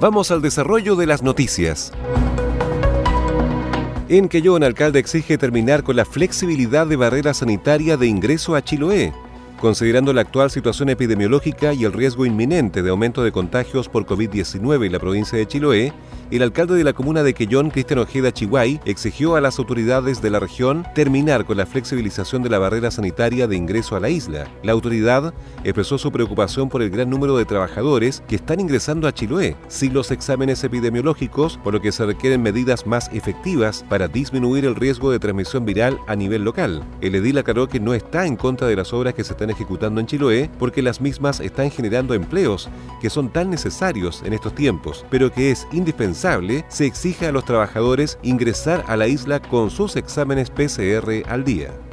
Vamos al desarrollo de las noticias. En Quellón, alcalde exige terminar con la flexibilidad de barrera sanitaria de ingreso a Chiloé. Considerando la actual situación epidemiológica y el riesgo inminente de aumento de contagios por COVID-19 en la provincia de Chiloé, el alcalde de la comuna de Quellón, Cristian Ojeda Chihuay, exigió a las autoridades de la región terminar con la flexibilización de la barrera sanitaria de ingreso a la isla. La autoridad expresó su preocupación por el gran número de trabajadores que están ingresando a Chiloé, sin los exámenes epidemiológicos, por lo que se requieren medidas más efectivas para disminuir el riesgo de transmisión viral a nivel local. El edil aclaró que no está en contra de las obras que se están ejecutando en Chiloé porque las mismas están generando empleos que son tan necesarios en estos tiempos, pero que es indispensable se exige a los trabajadores ingresar a la isla con sus exámenes PCR al día.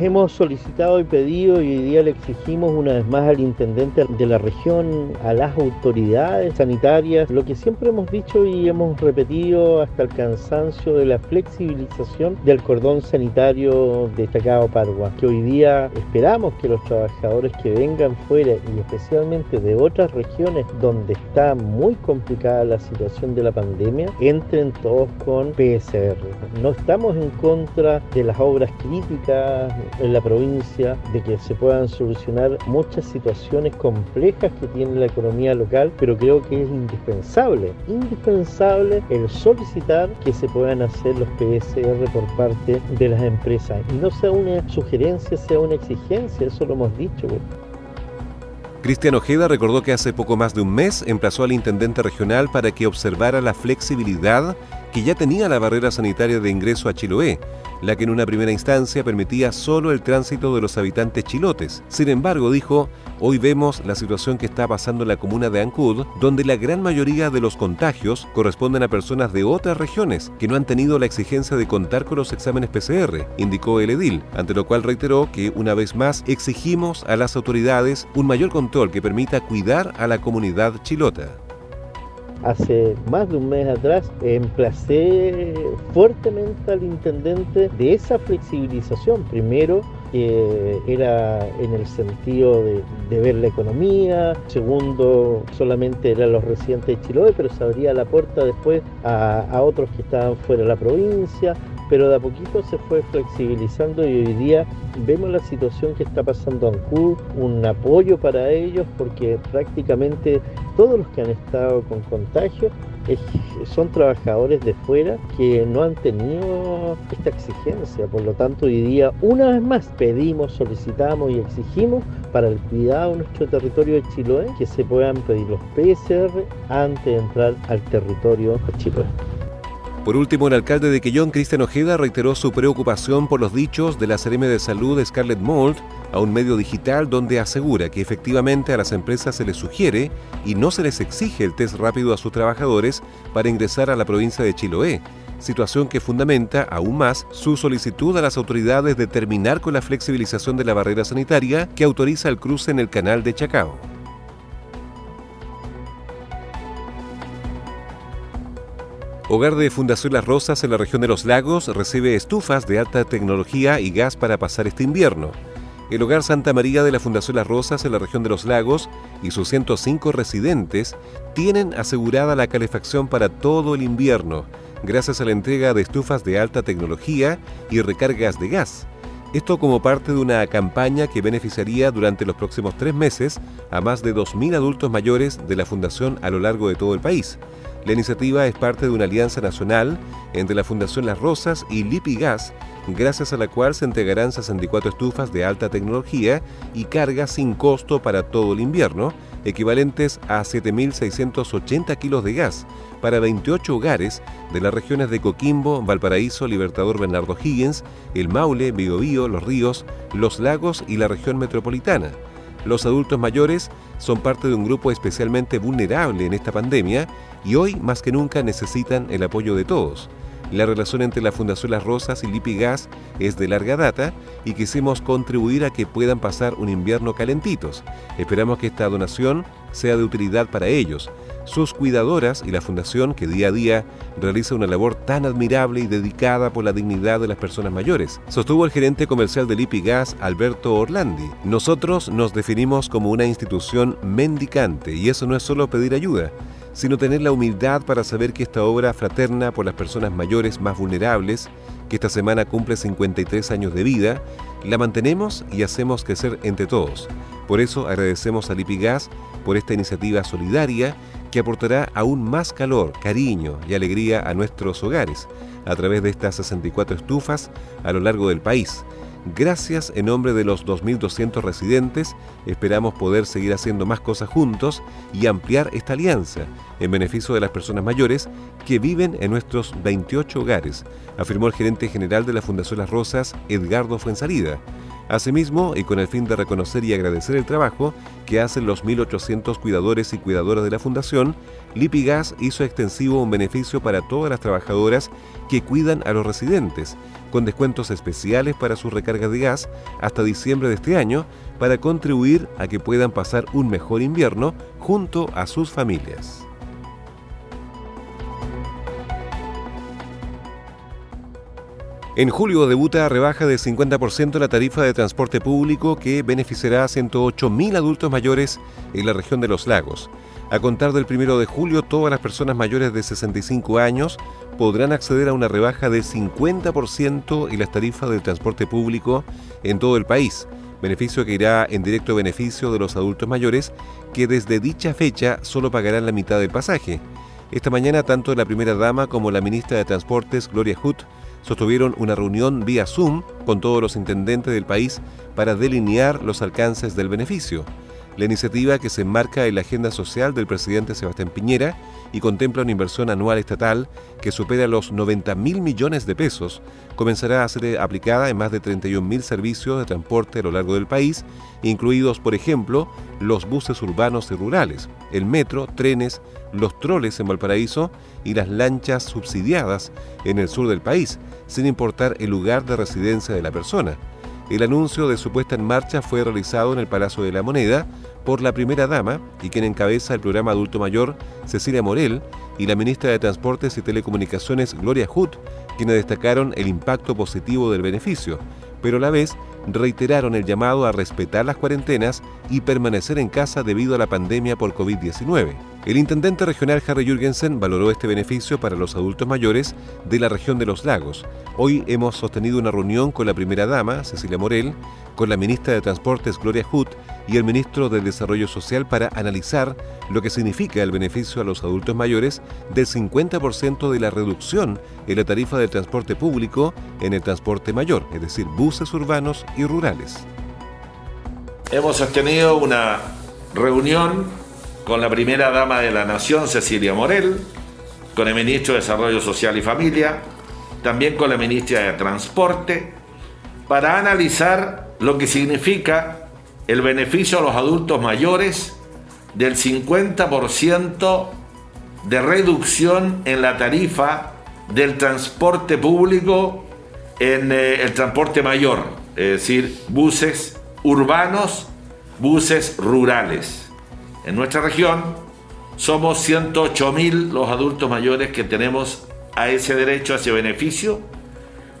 Hemos solicitado y pedido y hoy día le exigimos una vez más al intendente de la región, a las autoridades sanitarias, lo que siempre hemos dicho y hemos repetido hasta el cansancio de la flexibilización del cordón sanitario destacado Pargua, que hoy día esperamos que los trabajadores que vengan fuera y especialmente de otras regiones donde está muy complicada la situación de la pandemia, entren todos con PSR. No estamos en contra de las obras críticas, en la provincia, de que se puedan solucionar muchas situaciones complejas que tiene la economía local, pero creo que es indispensable, indispensable el solicitar que se puedan hacer los PSR por parte de las empresas. No sea una sugerencia, sea una exigencia, eso lo hemos dicho. Cristian Ojeda recordó que hace poco más de un mes emplazó al intendente regional para que observara la flexibilidad que ya tenía la barrera sanitaria de ingreso a Chiloé, la que en una primera instancia permitía solo el tránsito de los habitantes chilotes. Sin embargo, dijo, hoy vemos la situación que está pasando en la comuna de Ancud, donde la gran mayoría de los contagios corresponden a personas de otras regiones que no han tenido la exigencia de contar con los exámenes PCR, indicó el edil, ante lo cual reiteró que una vez más exigimos a las autoridades un mayor control que permita cuidar a la comunidad chilota hace más de un mes atrás emplacé fuertemente al intendente de esa flexibilización. Primero, era en el sentido de, ver la economía, segundo solamente eran los residentes de Chiloé, pero se abría la puerta después a otros que estaban fuera de la provincia, pero de a poquito se fue flexibilizando y hoy día vemos la situación que está pasando en Ancud, un apoyo para ellos porque prácticamente todos los que han estado con contagio son trabajadores de fuera que no han tenido esta exigencia. Por lo tanto, hoy día, una vez más, pedimos, solicitamos y exigimos para el cuidado de nuestro territorio de Chiloé que se puedan pedir los PCR antes de entrar al territorio de Chiloé. Por último, el alcalde de Quellón, Cristian Ojeda, reiteró su preocupación por los dichos de la CRM de Salud Scarlett Mold a un medio digital donde asegura que efectivamente a las empresas se les sugiere y no se les exige el test rápido a sus trabajadores para ingresar a la provincia de Chiloé, situación que fundamenta aún más su solicitud a las autoridades de terminar con la flexibilización de la barrera sanitaria que autoriza el cruce en el canal de Chacao. Hogar de Fundación Las Rosas en la región de los lagos recibe estufas de alta tecnología y gas para pasar este invierno. El Hogar Santa María de la Fundación Las Rosas en la región de los lagos y sus 105 residentes tienen asegurada la calefacción para todo el invierno, gracias a la entrega de estufas de alta tecnología y recargas de gas. Esto como parte de una campaña que beneficiaría durante los próximos tres meses a más de 2.000 adultos mayores de la Fundación a lo largo de todo el país. La iniciativa es parte de una alianza nacional entre la Fundación Las Rosas y Lipigas, gracias a la cual se entregarán 64 estufas de alta tecnología y carga sin costo para todo el invierno, equivalentes a 7.680 kilos de gas para 28 hogares de las regiones de Coquimbo, Valparaíso, Libertador Bernardo Higgins, El Maule, Biobío, Los Ríos, Los Lagos y la región metropolitana. Los adultos mayores son parte de un grupo especialmente vulnerable en esta pandemia y hoy más que nunca necesitan el apoyo de todos. La relación entre la Fundación Las Rosas y Lipigas es de larga data y quisimos contribuir a que puedan pasar un invierno calentitos. Esperamos que esta donación sea de utilidad para ellos, sus cuidadoras y la Fundación que día a día realiza una labor tan admirable y dedicada por la dignidad de las personas mayores, sostuvo el gerente comercial del Lipigas, Alberto Orlandi. Nosotros nos definimos como una institución mendicante y eso no es solo pedir ayuda, sino tener la humildad para saber que esta obra fraterna por las personas mayores más vulnerables, que esta semana cumple 53 años de vida, la mantenemos y hacemos crecer entre todos. Por eso agradecemos a Lipigas por esta iniciativa solidaria que aportará aún más calor, cariño y alegría a nuestros hogares a través de estas 64 estufas a lo largo del país Gracias en nombre de los 2.200 residentes, esperamos poder seguir haciendo más cosas juntos y ampliar esta alianza en beneficio de las personas mayores que viven en nuestros 28 hogares, afirmó el gerente general de la Fundación Las Rosas, Edgardo Fuenzalida. Asimismo, y con el fin de reconocer y agradecer el trabajo que hacen los 1.800 cuidadores y cuidadoras de la Fundación, Lipigas hizo extensivo un beneficio para todas las trabajadoras que cuidan a los residentes, con descuentos especiales para sus recargas de gas hasta diciembre de este año, para contribuir a que puedan pasar un mejor invierno junto a sus familias. En julio debuta rebaja de 50% la tarifa de transporte público que beneficiará a 108.000 adultos mayores en la región de los lagos. A contar del 1 de julio, todas las personas mayores de 65 años podrán acceder a una rebaja de 50% en las tarifas del transporte público en todo el país, beneficio que irá en directo beneficio de los adultos mayores que desde dicha fecha solo pagarán la mitad del pasaje. Esta mañana tanto la primera dama como la ministra de Transportes, Gloria Hutt, sostuvieron una reunión vía Zoom con todos los intendentes del país para delinear los alcances del beneficio. La iniciativa que se enmarca en la agenda social del presidente Sebastián Piñera y contempla una inversión anual estatal que supera los 90 mil millones de pesos, comenzará a ser aplicada en más de 31 mil servicios de transporte a lo largo del país, incluidos, por ejemplo, los buses urbanos y rurales, el metro, trenes, los troles en Valparaíso y las lanchas subsidiadas en el sur del país, sin importar el lugar de residencia de la persona. El anuncio de su puesta en marcha fue realizado en el Palacio de la Moneda por la primera dama y quien encabeza el programa Adulto Mayor, Cecilia Morel, y la ministra de Transportes y Telecomunicaciones, Gloria Hood, quienes destacaron el impacto positivo del beneficio, pero a la vez reiteraron el llamado a respetar las cuarentenas y permanecer en casa debido a la pandemia por COVID-19. El intendente regional Harry Jürgensen valoró este beneficio para los adultos mayores de la región de los lagos. Hoy hemos sostenido una reunión con la primera dama, Cecilia Morel, con la ministra de Transportes, Gloria Hood, y el ministro de Desarrollo Social para analizar lo que significa el beneficio a los adultos mayores del 50% de la reducción en la tarifa del transporte público en el transporte mayor, es decir, buses urbanos y rurales. Hemos sostenido una reunión con la primera dama de la Nación, Cecilia Morel, con el ministro de Desarrollo Social y Familia, también con la ministra de Transporte, para analizar lo que significa el beneficio a los adultos mayores del 50% de reducción en la tarifa del transporte público en eh, el transporte mayor, es decir, buses urbanos, buses rurales. En nuestra región somos 108 mil los adultos mayores que tenemos a ese derecho, a ese beneficio,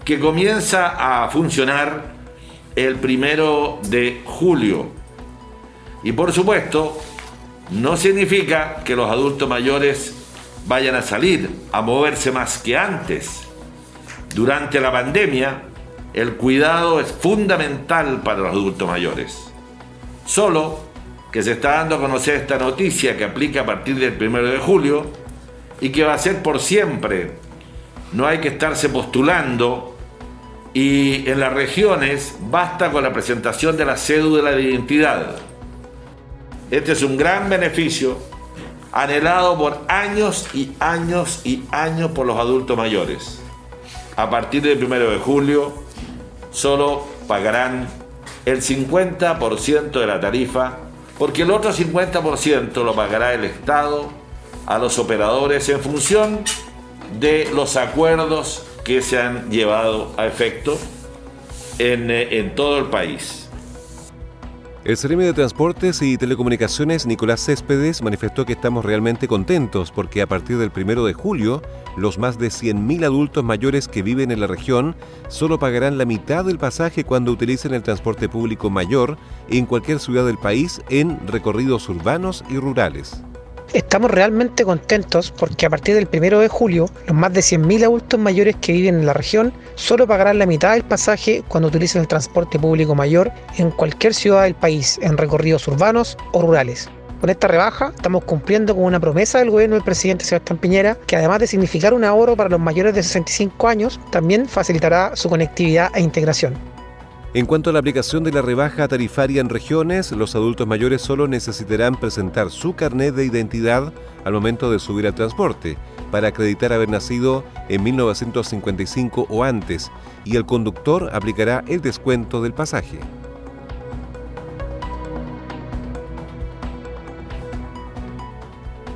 que comienza a funcionar el primero de julio. Y por supuesto, no significa que los adultos mayores vayan a salir, a moverse más que antes. Durante la pandemia, el cuidado es fundamental para los adultos mayores. Solo que se está dando a conocer esta noticia que aplica a partir del 1 de julio y que va a ser por siempre. No hay que estarse postulando y en las regiones basta con la presentación de la cédula de identidad. Este es un gran beneficio anhelado por años y años y años por los adultos mayores. A partir del 1 de julio, solo pagarán el 50% de la tarifa, porque el otro 50% lo pagará el Estado a los operadores en función de los acuerdos que se han llevado a efecto en, eh, en todo el país. El Ceremi de Transportes y Telecomunicaciones, Nicolás Céspedes, manifestó que estamos realmente contentos porque a partir del primero de julio, los más de 100.000 adultos mayores que viven en la región solo pagarán la mitad del pasaje cuando utilicen el transporte público mayor en cualquier ciudad del país en recorridos urbanos y rurales. Estamos realmente contentos porque a partir del primero de julio, los más de 100.000 adultos mayores que viven en la región solo pagarán la mitad del pasaje cuando utilicen el transporte público mayor en cualquier ciudad del país, en recorridos urbanos o rurales. Con esta rebaja estamos cumpliendo con una promesa del gobierno del presidente Sebastián Piñera, que además de significar un ahorro para los mayores de 65 años, también facilitará su conectividad e integración. En cuanto a la aplicación de la rebaja tarifaria en regiones, los adultos mayores solo necesitarán presentar su carnet de identidad al momento de subir al transporte para acreditar haber nacido en 1955 o antes y el conductor aplicará el descuento del pasaje.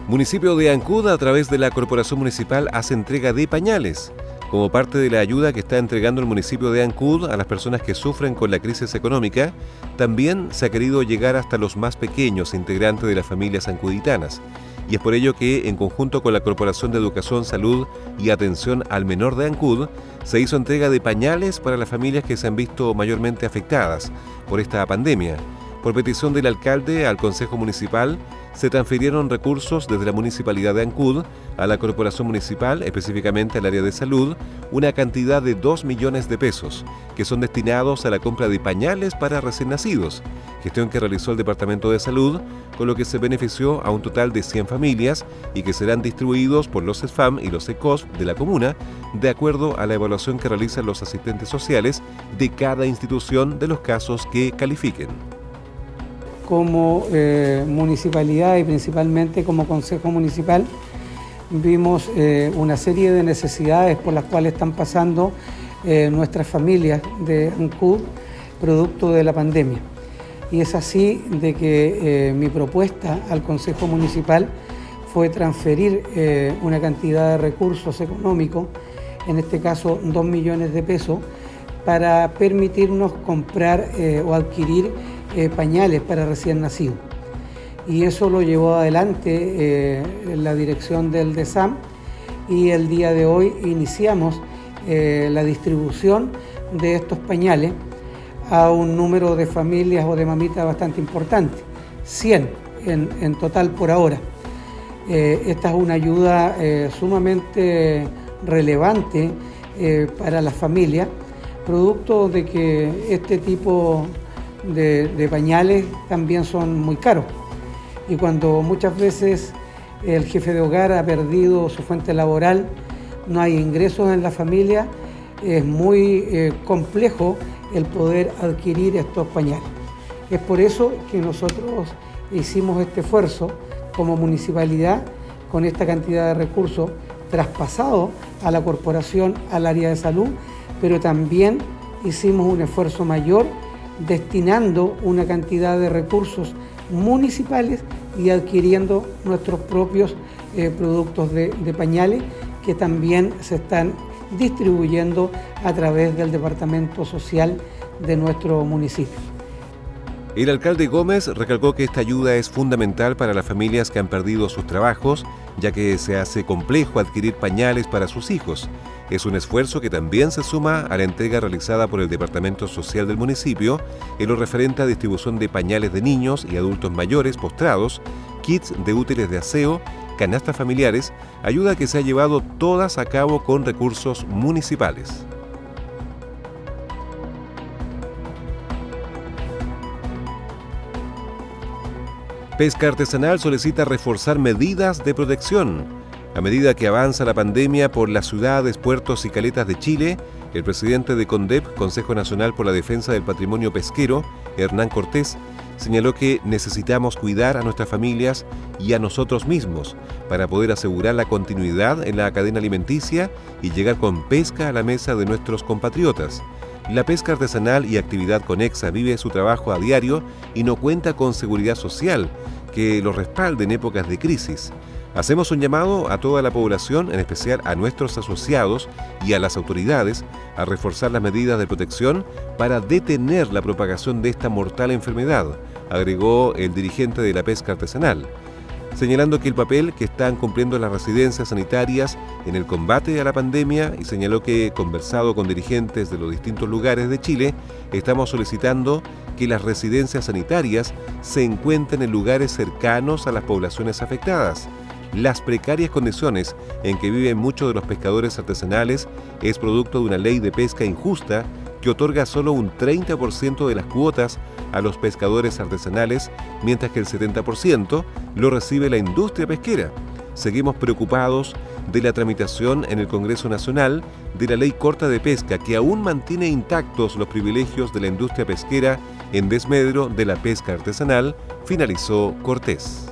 Municipio de Ancud, a través de la Corporación Municipal, hace entrega de pañales como parte de la ayuda que está entregando el municipio de Ancud a las personas que sufren con la crisis económica, también se ha querido llegar hasta los más pequeños integrantes de las familias ancuditanas. Y es por ello que, en conjunto con la Corporación de Educación, Salud y Atención al Menor de Ancud, se hizo entrega de pañales para las familias que se han visto mayormente afectadas por esta pandemia. Por petición del alcalde al Consejo Municipal, se transfirieron recursos desde la Municipalidad de Ancud a la Corporación Municipal, específicamente al área de salud, una cantidad de 2 millones de pesos, que son destinados a la compra de pañales para recién nacidos, gestión que realizó el Departamento de Salud, con lo que se benefició a un total de 100 familias y que serán distribuidos por los SFAM y los ECOS de la comuna, de acuerdo a la evaluación que realizan los asistentes sociales de cada institución de los casos que califiquen como eh, municipalidad y principalmente como consejo municipal vimos eh, una serie de necesidades por las cuales están pasando eh, nuestras familias de ANCUD producto de la pandemia. Y es así de que mi propuesta al Consejo Municipal fue transferir una cantidad de recursos económicos, en este caso dos millones de pesos, para permitirnos comprar o adquirir eh, pañales para recién nacidos. Y eso lo llevó adelante eh, la dirección del DESAM y el día de hoy iniciamos eh, la distribución de estos pañales a un número de familias o de mamitas bastante importante, 100 en, en total por ahora. esta es una ayuda sumamente relevante para las familias, producto de que este tipo pañales también son muy caros. Y cuando muchas veces el jefe de hogar ha perdido su fuente laboral, no hay ingresos en la familia, es muy eh, complejo el poder adquirir estos pañales. Es por eso que nosotros hicimos este esfuerzo como municipalidad con esta cantidad de recursos traspasado a la corporación, al área de salud, pero también hicimos un esfuerzo mayor destinando una cantidad de recursos municipales y adquiriendo nuestros propios eh, productos de, de pañales que también se están distribuyendo a través del Departamento Social de nuestro municipio. El alcalde Gómez recalcó que esta ayuda es fundamental para las familias que han perdido sus trabajos, ya que se hace complejo adquirir pañales para sus hijos. Es un esfuerzo que también se suma a la entrega realizada por el Departamento Social del municipio en lo referente a distribución de pañales de niños y adultos mayores postrados, kits de útiles de aseo, canastas familiares, ayuda que se ha llevado todas a cabo con recursos municipales. Pesca Artesanal solicita reforzar medidas de protección. A medida que avanza la pandemia por las ciudades, puertos y caletas de Chile, el presidente de CONDEP, Consejo Nacional por la Defensa del Patrimonio Pesquero, Hernán Cortés, señaló que necesitamos cuidar a nuestras familias y a nosotros mismos para poder asegurar la continuidad en la cadena alimenticia y llegar con pesca a la mesa de nuestros compatriotas. La pesca artesanal y actividad conexa vive su trabajo a diario y no cuenta con seguridad social que lo respalde en épocas de crisis. Hacemos un llamado a toda la población, en especial a nuestros asociados y a las autoridades, a reforzar las medidas de protección para detener la propagación de esta mortal enfermedad, agregó el dirigente de la pesca artesanal, señalando que el papel que están cumpliendo las residencias sanitarias en el combate a la pandemia y señaló que, conversado con dirigentes de los distintos lugares de Chile, estamos solicitando que las residencias sanitarias se encuentren en lugares cercanos a las poblaciones afectadas las precarias condiciones en que viven muchos de los pescadores artesanales es producto de una ley de pesca injusta que otorga solo un 30% de las cuotas a los pescadores artesanales, mientras que el 70% lo recibe la industria pesquera. Seguimos preocupados de la tramitación en el Congreso Nacional de la Ley Corta de Pesca que aún mantiene intactos los privilegios de la industria pesquera en desmedro de la pesca artesanal, finalizó Cortés.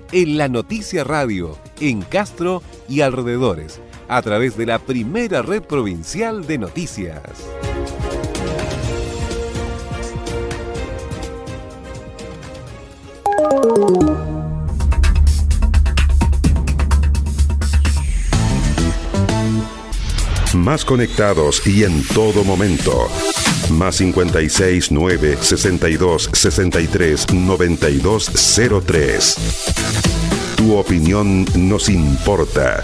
en La Noticia Radio, en Castro y alrededores, a través de la primera red provincial de noticias. Más conectados y en todo momento. Más 56 9 62 63 92 03. Tu opinión nos importa.